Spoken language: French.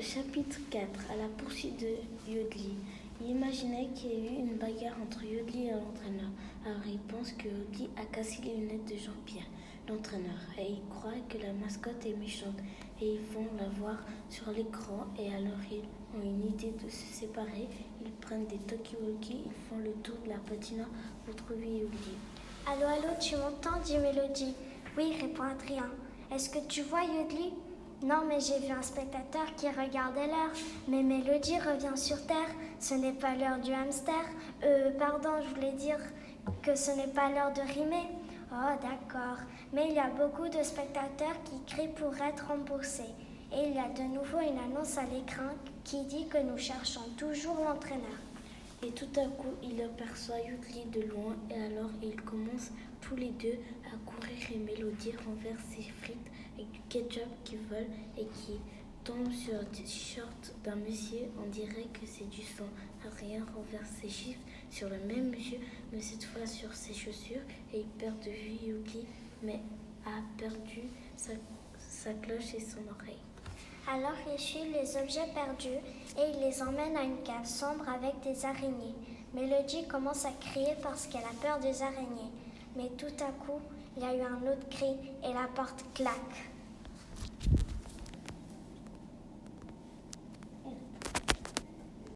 chapitre 4 À la poursuite de Yodli. Il imaginait qu'il y ait eu une bagarre entre Yodli et l'entraîneur. Alors il pense que Yodli a cassé les lunettes de Jean-Pierre, l'entraîneur. Et il croit que la mascotte est méchante. Et ils vont la voir sur l'écran. Et alors ils ont une idée de se séparer. Ils prennent des talkie-walkie. Ils font le tour de la patinoire pour trouver Yodli. Allô, allô, tu m'entends dit Mélodie. Oui, répond Adrien. Est-ce que tu vois Yodli? Non, mais j'ai vu un spectateur qui regardait l'heure. Mais Mélodie revient sur Terre. Ce n'est pas l'heure du hamster. Euh, pardon, je voulais dire que ce n'est pas l'heure de rimer. Oh, d'accord. Mais il y a beaucoup de spectateurs qui crient pour être remboursés. Et il y a de nouveau une annonce à l'écran qui dit que nous cherchons toujours l'entraîneur. Et tout à coup, il aperçoit Yudli de loin et alors ils commencent tous les deux à courir et Mélodie renverse ses frites avec du ketchup qui vole et qui tombe sur le t-shirt d'un monsieur. On dirait que c'est du sang. Adrien renverse ses chiffres sur le même monsieur, mais cette fois sur ses chaussures et il perd de vue Yuki, mais a perdu sa, sa cloche et son oreille. Alors il suit les objets perdus et il les emmène à une cave sombre avec des araignées. Mélodie commence à crier parce qu'elle a peur des araignées. Mais tout à coup, il y a eu un autre cri et la porte claque.